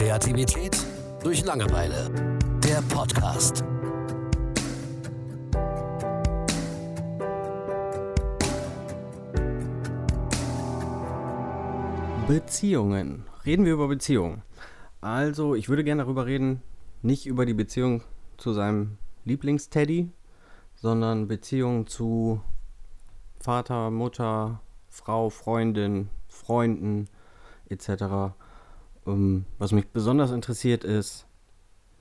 Kreativität durch Langeweile. Der Podcast. Beziehungen. Reden wir über Beziehungen. Also, ich würde gerne darüber reden, nicht über die Beziehung zu seinem Lieblingsteddy, sondern Beziehung zu Vater, Mutter, Frau, Freundin, Freunden etc. Ähm, was mich besonders interessiert ist,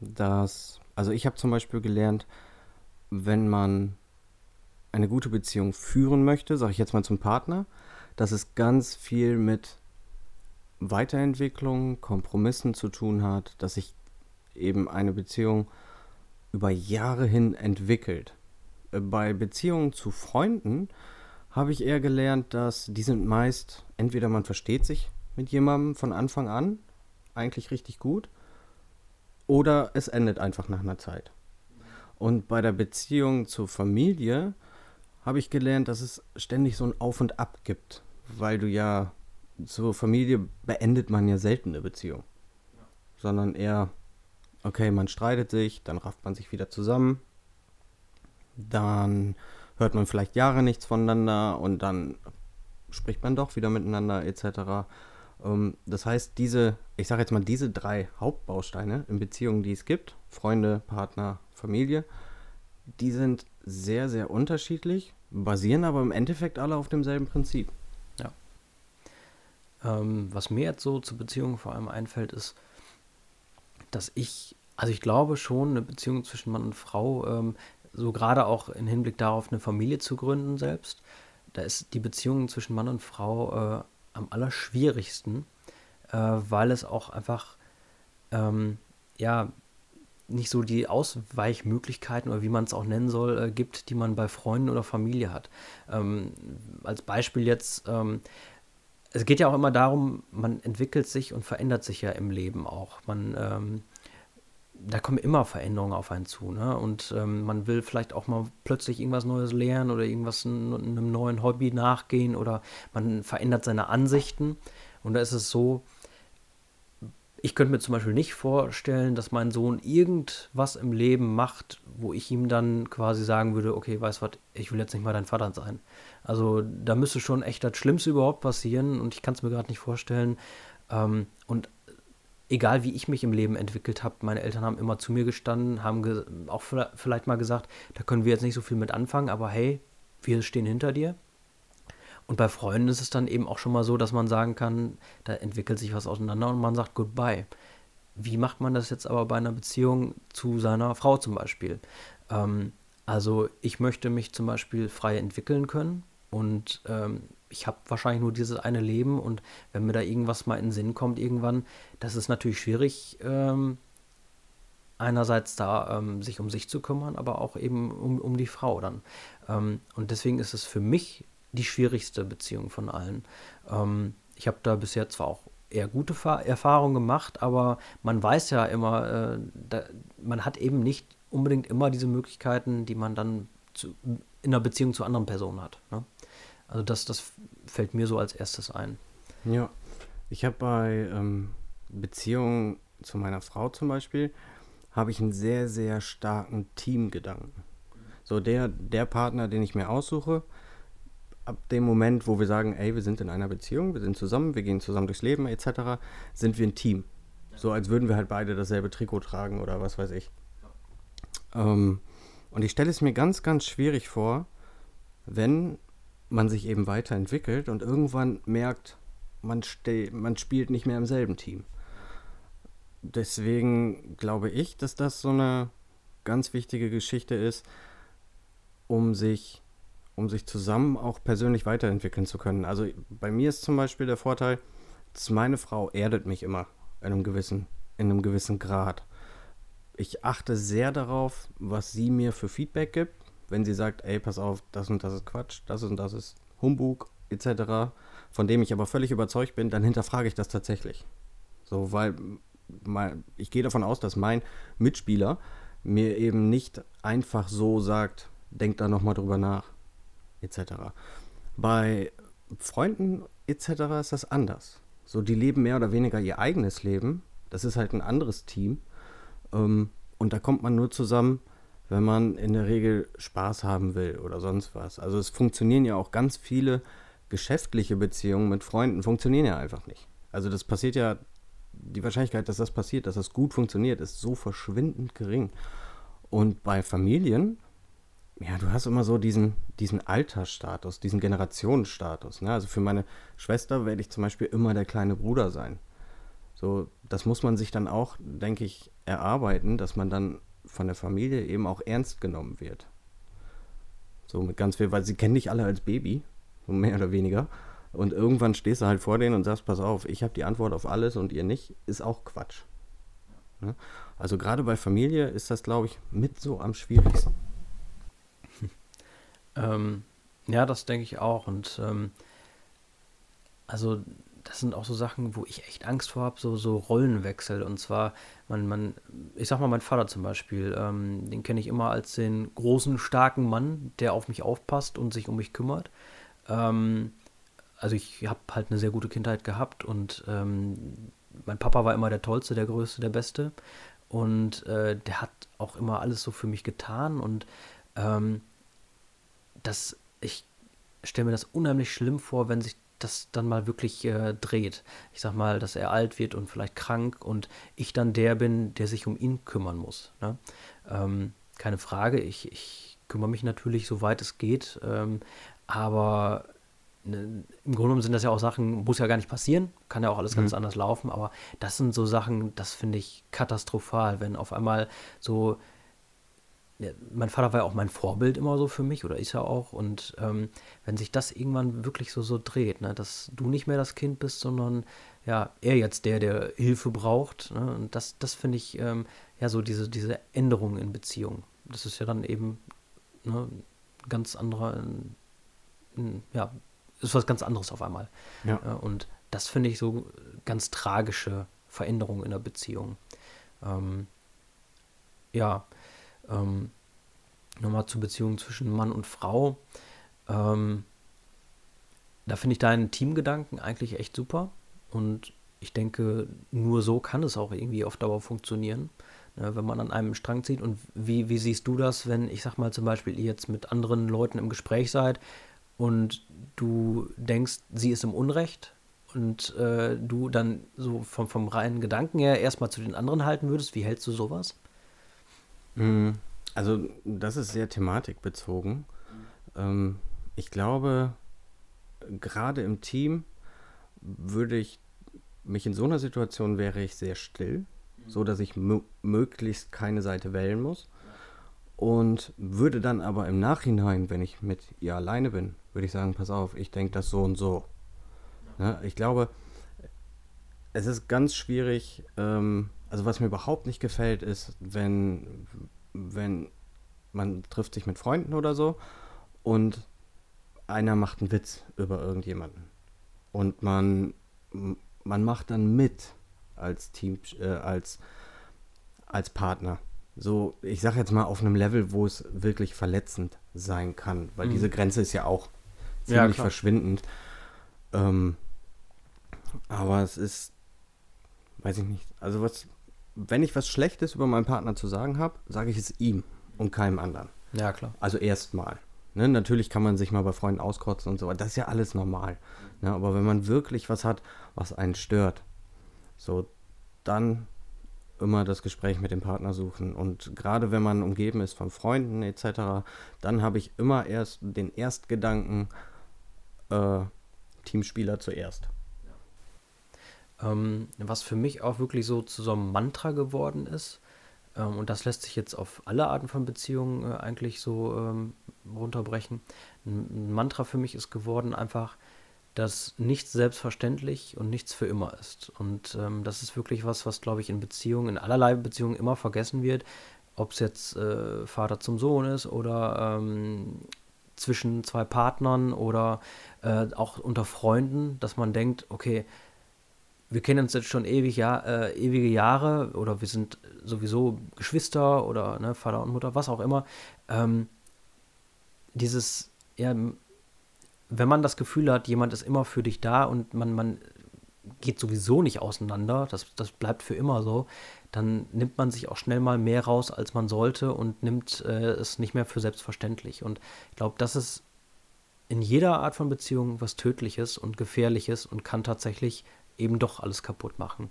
dass, also ich habe zum Beispiel gelernt, wenn man eine gute Beziehung führen möchte, sage ich jetzt mal zum Partner, dass es ganz viel mit Weiterentwicklung, Kompromissen zu tun hat, dass sich eben eine Beziehung über Jahre hin entwickelt. Äh, bei Beziehungen zu Freunden habe ich eher gelernt, dass die sind meist, entweder man versteht sich mit jemandem von Anfang an, eigentlich richtig gut, oder es endet einfach nach einer Zeit. Und bei der Beziehung zur Familie habe ich gelernt, dass es ständig so ein Auf und Ab gibt, weil du ja zur Familie beendet man ja selten eine Beziehung, sondern eher, okay, man streitet sich, dann rafft man sich wieder zusammen, dann hört man vielleicht Jahre nichts voneinander und dann spricht man doch wieder miteinander etc. Ähm, das heißt, diese, ich sage jetzt mal, diese drei Hauptbausteine in Beziehungen, die es gibt, Freunde, Partner, Familie, die sind sehr, sehr unterschiedlich, basieren aber im Endeffekt alle auf demselben Prinzip. Ja. Ähm, was mir jetzt so zur Beziehung vor allem einfällt, ist, dass ich, also ich glaube schon, eine Beziehung zwischen Mann und Frau, ähm, so gerade auch im Hinblick darauf, eine Familie zu gründen selbst, da ist die Beziehung zwischen Mann und Frau äh, am allerschwierigsten, äh, weil es auch einfach, ähm, ja, nicht so die Ausweichmöglichkeiten oder wie man es auch nennen soll, äh, gibt, die man bei Freunden oder Familie hat. Ähm, als Beispiel jetzt, ähm, es geht ja auch immer darum, man entwickelt sich und verändert sich ja im Leben auch. Man ähm, da kommen immer Veränderungen auf einen zu. Ne? Und ähm, man will vielleicht auch mal plötzlich irgendwas Neues lernen oder irgendwas einem neuen Hobby nachgehen oder man verändert seine Ansichten. Und da ist es so, ich könnte mir zum Beispiel nicht vorstellen, dass mein Sohn irgendwas im Leben macht, wo ich ihm dann quasi sagen würde, okay, weißt du was, ich will jetzt nicht mal dein Vater sein. Also da müsste schon echt das Schlimmste überhaupt passieren und ich kann es mir gerade nicht vorstellen. Ähm, und egal wie ich mich im Leben entwickelt habe, meine Eltern haben immer zu mir gestanden, haben auch vielleicht mal gesagt, da können wir jetzt nicht so viel mit anfangen, aber hey, wir stehen hinter dir. Und bei Freunden ist es dann eben auch schon mal so, dass man sagen kann, da entwickelt sich was auseinander und man sagt Goodbye. Wie macht man das jetzt aber bei einer Beziehung zu seiner Frau zum Beispiel? Ähm, also ich möchte mich zum Beispiel frei entwickeln können und ähm, ich habe wahrscheinlich nur dieses eine Leben und wenn mir da irgendwas mal in den Sinn kommt irgendwann, das ist natürlich schwierig, ähm, einerseits da ähm, sich um sich zu kümmern, aber auch eben um, um die Frau dann. Ähm, und deswegen ist es für mich die schwierigste Beziehung von allen. Ähm, ich habe da bisher zwar auch eher gute Erfahrungen gemacht, aber man weiß ja immer, äh, da, man hat eben nicht unbedingt immer diese Möglichkeiten, die man dann zu, in einer Beziehung zu anderen Personen hat. Ne? Also das, das fällt mir so als erstes ein. Ja, ich habe bei ähm, Beziehungen zu meiner Frau zum Beispiel, habe ich einen sehr, sehr starken Teamgedanken. So der, der Partner, den ich mir aussuche, ab dem Moment, wo wir sagen, ey, wir sind in einer Beziehung, wir sind zusammen, wir gehen zusammen durchs Leben etc., sind wir ein Team. So als würden wir halt beide dasselbe Trikot tragen oder was weiß ich. Ähm, und ich stelle es mir ganz, ganz schwierig vor, wenn man sich eben weiterentwickelt und irgendwann merkt, man, man spielt nicht mehr im selben Team. Deswegen glaube ich, dass das so eine ganz wichtige Geschichte ist, um sich, um sich zusammen auch persönlich weiterentwickeln zu können. Also bei mir ist zum Beispiel der Vorteil, dass meine Frau erdet mich immer in einem gewissen, in einem gewissen Grad. Ich achte sehr darauf, was sie mir für Feedback gibt wenn sie sagt, ey, pass auf, das und das ist Quatsch, das und das ist Humbug, etc., von dem ich aber völlig überzeugt bin, dann hinterfrage ich das tatsächlich. So, weil mein, ich gehe davon aus, dass mein Mitspieler mir eben nicht einfach so sagt, denk da nochmal drüber nach, etc. Bei Freunden etc. ist das anders. So, die leben mehr oder weniger ihr eigenes Leben Das ist halt ein anderes Team. Ähm, und da kommt man nur zusammen, wenn man in der Regel Spaß haben will oder sonst was. Also es funktionieren ja auch ganz viele geschäftliche Beziehungen mit Freunden, funktionieren ja einfach nicht. Also das passiert ja, die Wahrscheinlichkeit, dass das passiert, dass das gut funktioniert, ist so verschwindend gering. Und bei Familien, ja, du hast immer so diesen, diesen Altersstatus, diesen Generationenstatus. Ne? Also für meine Schwester werde ich zum Beispiel immer der kleine Bruder sein. So, das muss man sich dann auch, denke ich, erarbeiten, dass man dann von der Familie eben auch ernst genommen wird. So mit ganz viel, weil sie kennen dich alle als Baby, so mehr oder weniger. Und irgendwann stehst du halt vor denen und sagst, pass auf, ich habe die Antwort auf alles und ihr nicht, ist auch Quatsch. Ne? Also gerade bei Familie ist das, glaube ich, mit so am schwierigsten. Ähm, ja, das denke ich auch. Und ähm, also das sind auch so Sachen, wo ich echt Angst vor habe, so, so Rollenwechsel. Und zwar, man, man, ich sag mal, mein Vater zum Beispiel, ähm, den kenne ich immer als den großen, starken Mann, der auf mich aufpasst und sich um mich kümmert. Ähm, also ich habe halt eine sehr gute Kindheit gehabt und ähm, mein Papa war immer der Tollste, der Größte, der Beste. Und äh, der hat auch immer alles so für mich getan. Und ähm, das, ich stelle mir das unheimlich schlimm vor, wenn sich das dann mal wirklich äh, dreht. Ich sag mal, dass er alt wird und vielleicht krank und ich dann der bin, der sich um ihn kümmern muss. Ne? Ähm, keine Frage, ich, ich kümmere mich natürlich, soweit es geht, ähm, aber ne, im Grunde genommen sind das ja auch Sachen, muss ja gar nicht passieren, kann ja auch alles mhm. ganz anders laufen, aber das sind so Sachen, das finde ich katastrophal, wenn auf einmal so mein Vater war ja auch mein Vorbild immer so für mich oder ist ja auch. Und ähm, wenn sich das irgendwann wirklich so, so dreht, ne, dass du nicht mehr das Kind bist, sondern ja, er jetzt der, der Hilfe braucht. Ne, und das, das finde ich ähm, ja so diese, diese Änderung in Beziehungen. Das ist ja dann eben ne, ganz anderer, in, in, ja, ist was ganz anderes auf einmal. Ja. Und das finde ich so ganz tragische Veränderungen in der Beziehung. Ähm, ja, ähm, nochmal zur Beziehung zwischen Mann und Frau. Ähm, da finde ich deinen Teamgedanken eigentlich echt super. Und ich denke, nur so kann es auch irgendwie auf Dauer funktionieren, ne, wenn man an einem Strang zieht. Und wie, wie siehst du das, wenn, ich sag mal zum Beispiel, ihr jetzt mit anderen Leuten im Gespräch seid und du denkst, sie ist im Unrecht und äh, du dann so vom, vom reinen Gedanken her erstmal zu den anderen halten würdest? Wie hältst du sowas? Mhm. Also das ist sehr thematikbezogen. Ähm, ich glaube, gerade im Team würde ich mich in so einer Situation wäre ich sehr still, so dass ich möglichst keine Seite wählen muss. Und würde dann aber im Nachhinein, wenn ich mit ihr alleine bin, würde ich sagen, pass auf, ich denke das so und so. Ja, ne, ich glaube, es ist ganz schwierig, ähm, also was mir überhaupt nicht gefällt, ist, wenn, wenn man trifft sich mit Freunden oder so und einer macht einen Witz über irgendjemanden. Und man, man macht dann mit als Team, äh, als, als Partner. So, ich sag jetzt mal auf einem Level, wo es wirklich verletzend sein kann, weil mhm. diese Grenze ist ja auch ziemlich ja, verschwindend. Ähm, aber es ist, weiß ich nicht, also was, wenn ich was Schlechtes über meinen Partner zu sagen habe, sage ich es ihm und keinem anderen. Ja, klar. Also erstmal. Ne, natürlich kann man sich mal bei Freunden auskotzen und so, das ist ja alles normal. Ne, aber wenn man wirklich was hat, was einen stört, so, dann immer das Gespräch mit dem Partner suchen. Und gerade wenn man umgeben ist von Freunden etc., dann habe ich immer erst den Erstgedanken, äh, Teamspieler zuerst. Ähm, was für mich auch wirklich so zu so einem Mantra geworden ist, ähm, und das lässt sich jetzt auf alle Arten von Beziehungen äh, eigentlich so ähm, runterbrechen. Ein, Mantra für mich ist geworden einfach, dass nichts selbstverständlich und nichts für immer ist. Und ähm, das ist wirklich was, was, glaube ich, in Beziehungen, in allerlei Beziehungen immer vergessen wird. Ob es jetzt äh, Vater zum Sohn ist oder ähm, zwischen zwei Partnern oder äh, auch unter Freunden, dass man denkt, okay, wir kennen uns jetzt schon ewig, ja, äh, ewige Jahre oder wir sind sowieso Geschwister oder ne, Vater und Mutter, was auch immer. Ähm, dieses, ja, wenn man das Gefühl hat, jemand ist immer für dich da und man, man geht sowieso nicht auseinander, das, das bleibt für immer so, dann nimmt man sich auch schnell mal mehr raus, als man sollte und nimmt äh, es nicht mehr für selbstverständlich. Und ich glaube, das ist in jeder Art von Beziehung was Tödliches und Gefährliches und kann tatsächlich eben doch alles kaputt machen.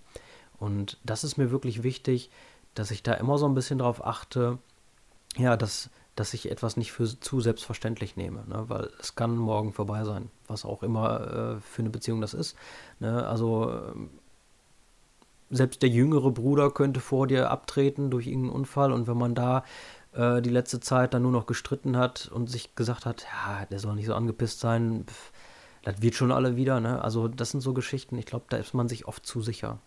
Und das ist mir wirklich wichtig, dass ich da immer so ein bisschen drauf achte, ja, dass, dass ich etwas nicht für zu selbstverständlich nehme, ne? weil es kann morgen vorbei sein, was auch immer äh, für eine Beziehung das ist. Ne? Also äh, selbst der jüngere Bruder könnte vor dir abtreten durch irgendeinen Unfall und wenn man da äh, die letzte Zeit dann nur noch gestritten hat und sich gesagt hat, ja, der soll nicht so angepisst sein, pff, das wird schon alle wieder, ne? Also das sind so Geschichten, ich glaube, da ist man sich oft zu sicher.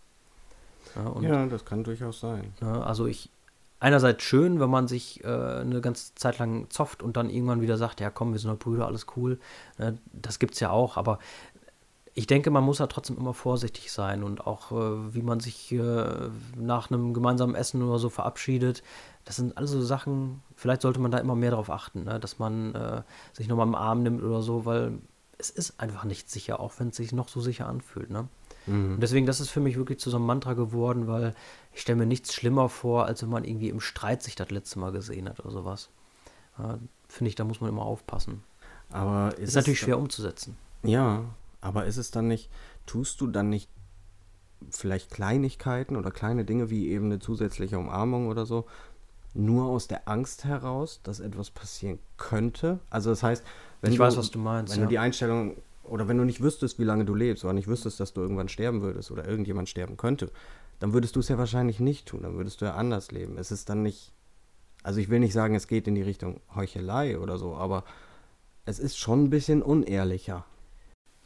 Ja, und, ja das kann durchaus sein. Ne, also ich, einerseits schön, wenn man sich äh, eine ganze Zeit lang zofft und dann irgendwann wieder sagt, ja komm, wir sind doch Brüder, alles cool. Ne? Das es ja auch, aber ich denke, man muss ja trotzdem immer vorsichtig sein und auch, äh, wie man sich äh, nach einem gemeinsamen Essen oder so verabschiedet. Das sind also Sachen, vielleicht sollte man da immer mehr darauf achten, ne? dass man äh, sich nochmal im Arm nimmt oder so, weil es ist einfach nicht sicher, auch wenn es sich noch so sicher anfühlt. Ne? Mhm. Und deswegen, das ist für mich wirklich zu so einem Mantra geworden, weil ich stelle mir nichts schlimmer vor, als wenn man irgendwie im Streit sich das letzte Mal gesehen hat oder sowas. Ja, Finde ich, da muss man immer aufpassen. Aber ist, ist natürlich schwer umzusetzen. Ja, aber ist es dann nicht, tust du dann nicht vielleicht Kleinigkeiten oder kleine Dinge wie eben eine zusätzliche Umarmung oder so, nur aus der Angst heraus, dass etwas passieren könnte? Also das heißt, wenn ich du, weiß, was du meinst. Wenn ja. du die Einstellung oder wenn du nicht wüsstest, wie lange du lebst oder nicht wüsstest, dass du irgendwann sterben würdest oder irgendjemand sterben könnte, dann würdest du es ja wahrscheinlich nicht tun, dann würdest du ja anders leben. Es ist dann nicht, also ich will nicht sagen, es geht in die Richtung Heuchelei oder so, aber es ist schon ein bisschen unehrlicher.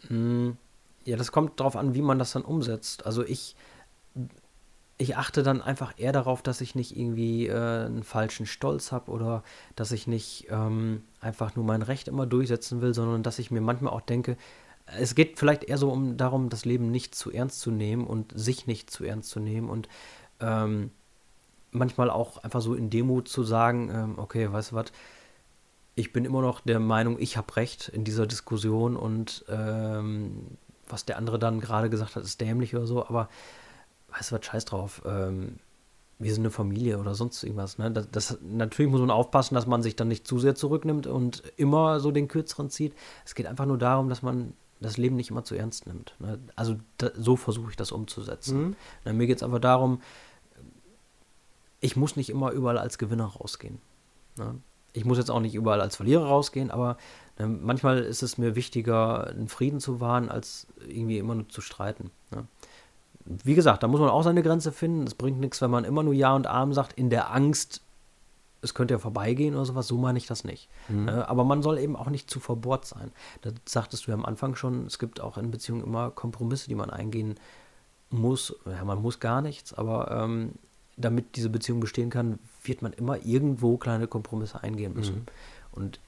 Hm, ja, das kommt darauf an, wie man das dann umsetzt. Also ich, ich achte dann einfach eher darauf, dass ich nicht irgendwie äh, einen falschen Stolz habe oder dass ich nicht ähm, einfach nur mein Recht immer durchsetzen will, sondern dass ich mir manchmal auch denke, es geht vielleicht eher so um darum, das Leben nicht zu ernst zu nehmen und sich nicht zu ernst zu nehmen und ähm, manchmal auch einfach so in Demut zu sagen, ähm, okay, weißt du was, ich bin immer noch der Meinung, ich habe recht in dieser Diskussion und ähm, was der andere dann gerade gesagt hat, ist dämlich oder so, aber weißt du was, scheiß drauf. Ähm, wir sind eine Familie oder sonst irgendwas. Ne? Das, das, natürlich muss man aufpassen, dass man sich dann nicht zu sehr zurücknimmt und immer so den Kürzeren zieht. Es geht einfach nur darum, dass man das Leben nicht immer zu ernst nimmt. Ne? Also da, so versuche ich das umzusetzen. Mhm. Na, mir geht es aber darum, ich muss nicht immer überall als Gewinner rausgehen. Ne? ich muss jetzt auch nicht überall als Verlierer rausgehen, aber äh, manchmal ist es mir wichtiger, einen Frieden zu wahren, als irgendwie immer nur zu streiten. Ne? Wie gesagt, da muss man auch seine Grenze finden. Es bringt nichts, wenn man immer nur Ja und Arm sagt, in der Angst, es könnte ja vorbeigehen oder sowas. So meine ich das nicht. Mhm. Ne? aber man soll eben auch nicht zu verbohrt sein. Das sagtest du ja am Anfang schon. Es gibt auch in Beziehungen immer Kompromisse, die man eingehen muss. Ja, man muss gar nichts, aber ähm, damit diese Beziehung bestehen kann, wird man immer irgendwo kleine Kompromisse eingehen müssen. Mhm. Und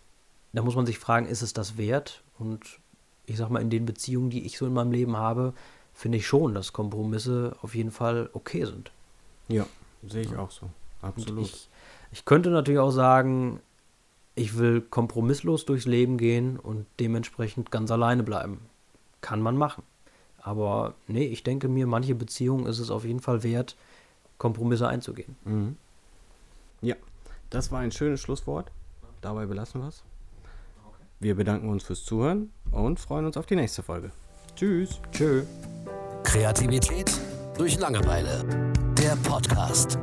da muss man sich fragen, ist es das wert? Und ich sag mal, in den Beziehungen, die ich so in meinem Leben habe, finde ich schon, dass Kompromisse auf jeden Fall okay sind. Ja, sehe ich ja. auch so. Absolut. Ich, ich könnte natürlich auch sagen, ich will kompromisslos durchs Leben gehen und dementsprechend ganz alleine bleiben. Kann man machen. Aber nee, ich denke mir, manche Beziehungen ist es auf jeden Fall wert, Kompromisse einzugehen. Mhm. Ja, das war ein schönes Schlusswort. Dabei belassen wir es. Wir bedanken uns fürs Zuhören und freuen uns auf die nächste Folge. Tschüss. Tschö. Kreativität durch Langeweile. Der Podcast.